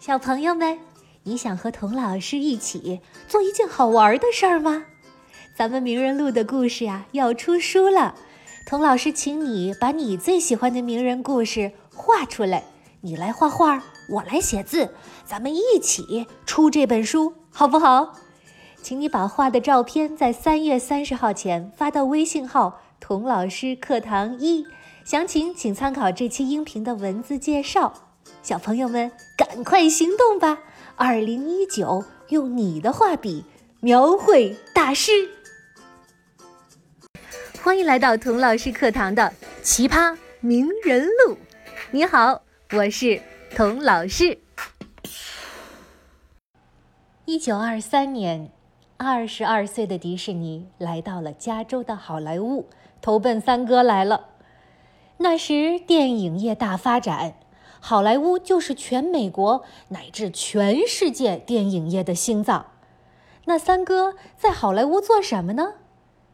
小朋友们，你想和童老师一起做一件好玩的事儿吗？咱们名人录的故事呀要出书了，童老师请你把你最喜欢的名人故事画出来，你来画画，我来写字，咱们一起出这本书，好不好？请你把画的照片在三月三十号前发到微信号“童老师课堂一”，详情请参考这期音频的文字介绍。小朋友们，赶快行动吧！二零一九，用你的画笔描绘大师。欢迎来到童老师课堂的奇葩名人录。你好，我是童老师。一九二三年，二十二岁的迪士尼来到了加州的好莱坞，投奔三哥来了。那时电影业大发展。好莱坞就是全美国乃至全世界电影业的心脏。那三哥在好莱坞做什么呢？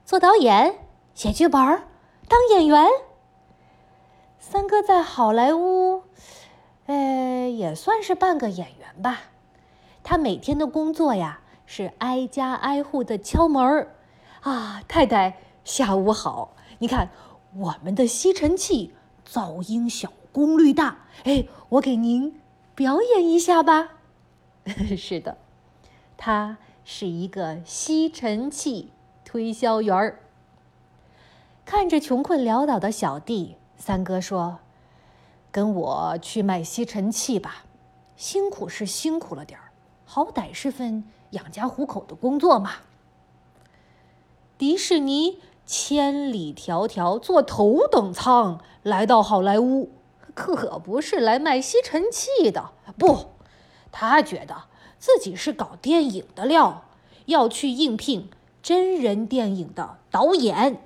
做导演、写剧本、当演员。三哥在好莱坞，呃，也算是半个演员吧。他每天的工作呀，是挨家挨户的敲门儿。啊，太太，下午好。你看，我们的吸尘器噪音小。功率大，哎，我给您表演一下吧。是的，他是一个吸尘器推销员儿。看着穷困潦倒的小弟，三哥说：“跟我去卖吸尘器吧，辛苦是辛苦了点儿，好歹是份养家糊口的工作嘛。”迪士尼千里迢迢坐头等舱来到好莱坞。可不是来卖吸尘器的，不，他觉得自己是搞电影的料，要去应聘真人电影的导演，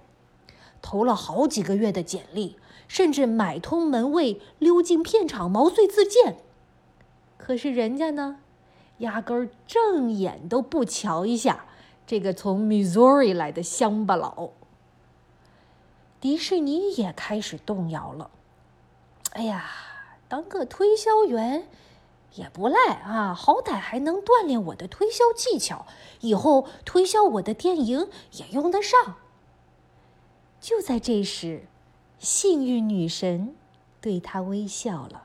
投了好几个月的简历，甚至买通门卫溜进片场毛遂自荐。可是人家呢，压根儿正眼都不瞧一下这个从 Missouri 来的乡巴佬。迪士尼也开始动摇了。哎呀，当个推销员也不赖啊，好歹还能锻炼我的推销技巧，以后推销我的电影也用得上。就在这时，幸运女神对他微笑了。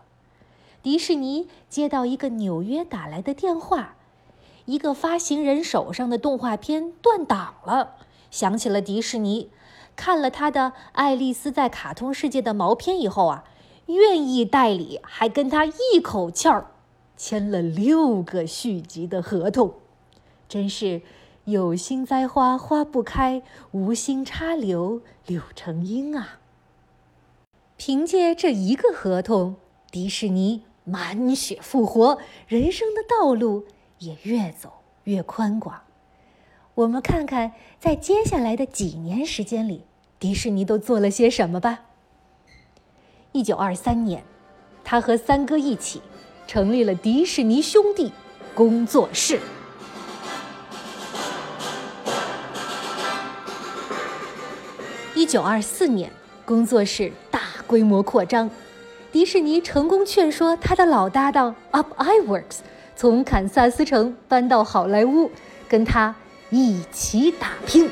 迪士尼接到一个纽约打来的电话，一个发行人手上的动画片断档了，想起了迪士尼，看了他的《爱丽丝在卡通世界》的毛片以后啊。愿意代理，还跟他一口气儿签了六个续集的合同，真是有心栽花花不开，无心插柳柳成荫啊！凭借这一个合同，迪士尼满血复活，人生的道路也越走越宽广。我们看看，在接下来的几年时间里，迪士尼都做了些什么吧。一九二三年，他和三哥一起成立了迪士尼兄弟工作室。一九二四年，工作室大规模扩张，迪士尼成功劝说他的老搭档 Up Iworks 从堪萨斯城搬到好莱坞，跟他一起打拼。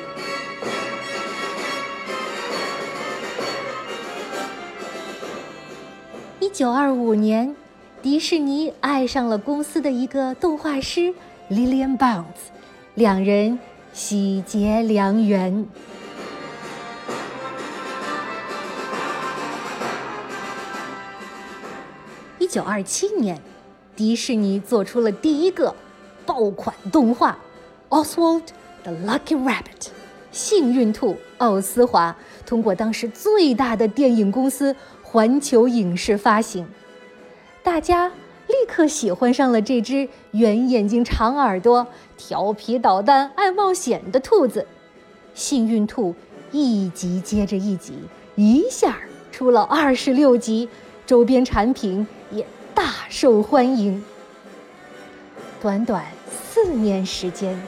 一九二五年，迪士尼爱上了公司的一个动画师 Lillian Bounds，两人喜结良缘。一九二七年，迪士尼做出了第一个爆款动画《Oswald the Lucky Rabbit》，幸运兔奥斯华，通过当时最大的电影公司。环球影视发行，大家立刻喜欢上了这只圆眼睛、长耳朵、调皮捣蛋、爱冒险的兔子。幸运兔一集接着一集，一下出了二十六集，周边产品也大受欢迎。短短四年时间，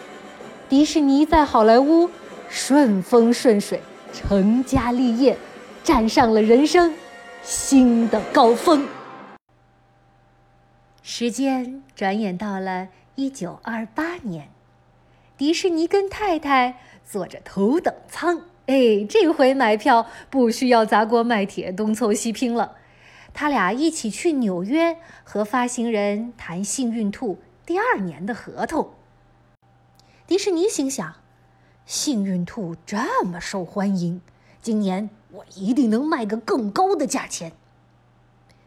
迪士尼在好莱坞顺风顺水，成家立业，站上了人生。新的高峰。时间转眼到了一九二八年，迪士尼跟太太坐着头等舱。哎，这回买票不需要砸锅卖铁东凑西拼了。他俩一起去纽约和发行人谈《幸运兔》第二年的合同。迪士尼心想：“幸运兔这么受欢迎，今年我一定能卖个更高的价钱。”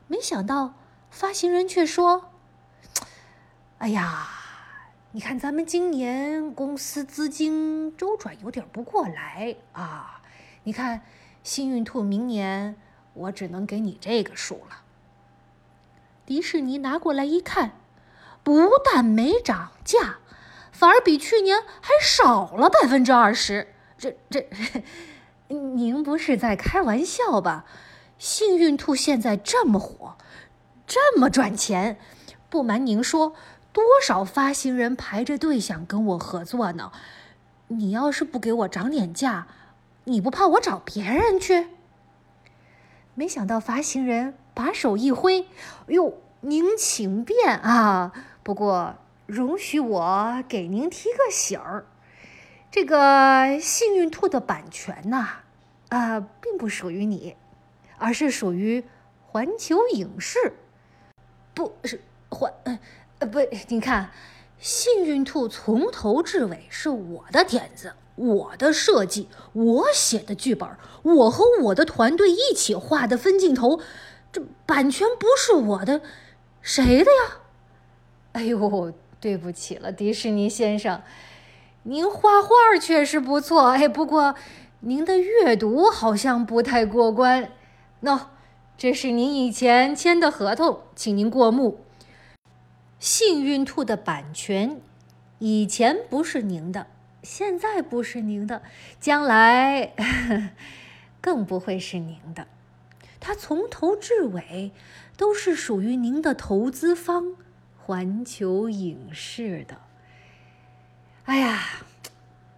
没想到，发行人却说：“哎呀，你看咱们今年公司资金周转有点不过来啊！你看，幸运兔明年我只能给你这个数了。”迪士尼拿过来一看，不但没涨价，反而比去年还少了百分之二十。这这，您不是在开玩笑吧？幸运兔现在这么火，这么赚钱，不瞒您说，多少发行人排着队想跟我合作呢？你要是不给我涨点价，你不怕我找别人去？没想到发行人把手一挥：“哟，您请便啊！不过容许我给您提个醒儿，这个幸运兔的版权呐，啊，并不属于你。”而是属于环球影视，不是环呃不，你看，幸运兔从头至尾是我的点子，我的设计，我写的剧本，我和我的团队一起画的分镜头，这版权不是我的，谁的呀？哎呦，对不起了，迪士尼先生，您画画确实不错，哎，不过您的阅读好像不太过关。喏，这是您以前签的合同，请您过目。幸运兔的版权以前不是您的，现在不是您的，将来呵 呵更不会是您的。它从头至尾都是属于您的投资方环球影视的。哎呀，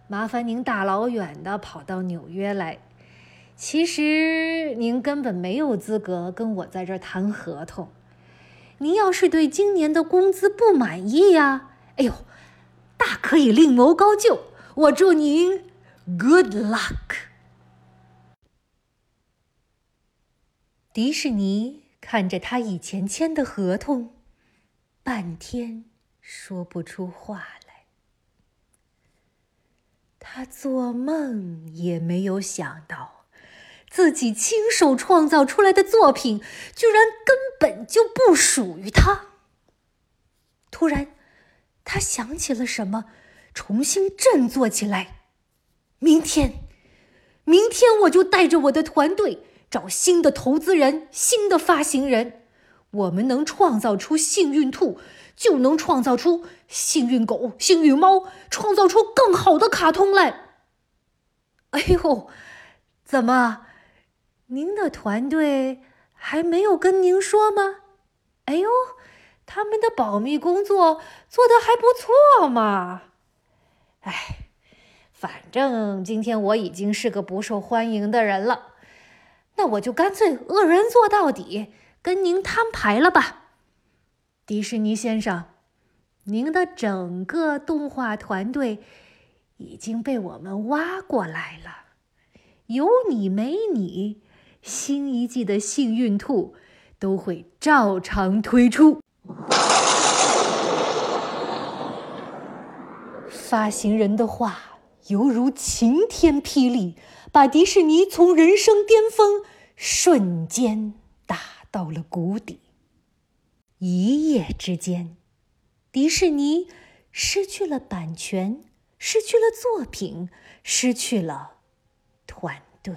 麻烦您大老远的跑到纽约来。其实您根本没有资格跟我在这谈合同。您要是对今年的工资不满意呀，哎呦，大可以另谋高就。我祝您 good luck。迪士尼看着他以前签的合同，半天说不出话来。他做梦也没有想到。自己亲手创造出来的作品，居然根本就不属于他。突然，他想起了什么，重新振作起来。明天，明天我就带着我的团队找新的投资人、新的发行人。我们能创造出幸运兔，就能创造出幸运狗、幸运猫，创造出更好的卡通来。哎呦，怎么？您的团队还没有跟您说吗？哎呦，他们的保密工作做得还不错嘛！哎，反正今天我已经是个不受欢迎的人了，那我就干脆恶人做到底，跟您摊牌了吧，迪士尼先生，您的整个动画团队已经被我们挖过来了，有你没你。新一季的幸运兔都会照常推出。发行人的话犹如晴天霹雳，把迪士尼从人生巅峰瞬间打到了谷底。一夜之间，迪士尼失去了版权，失去了作品，失去了团队。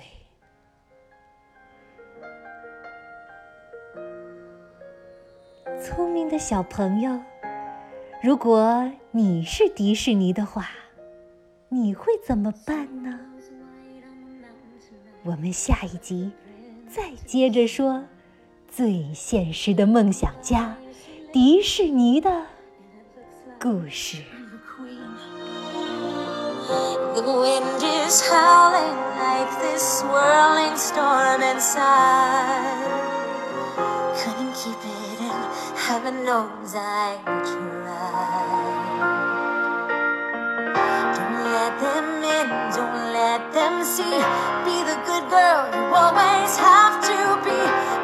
聪明的小朋友，如果你是迪士尼的话，你会怎么办呢？我们下一集再接着说最现实的梦想家迪士尼的故事。The wind is howling like this swirling storm inside. Couldn't keep it in, heaven knows I try. Don't let them in, don't let them see. Be the good girl you always have to be.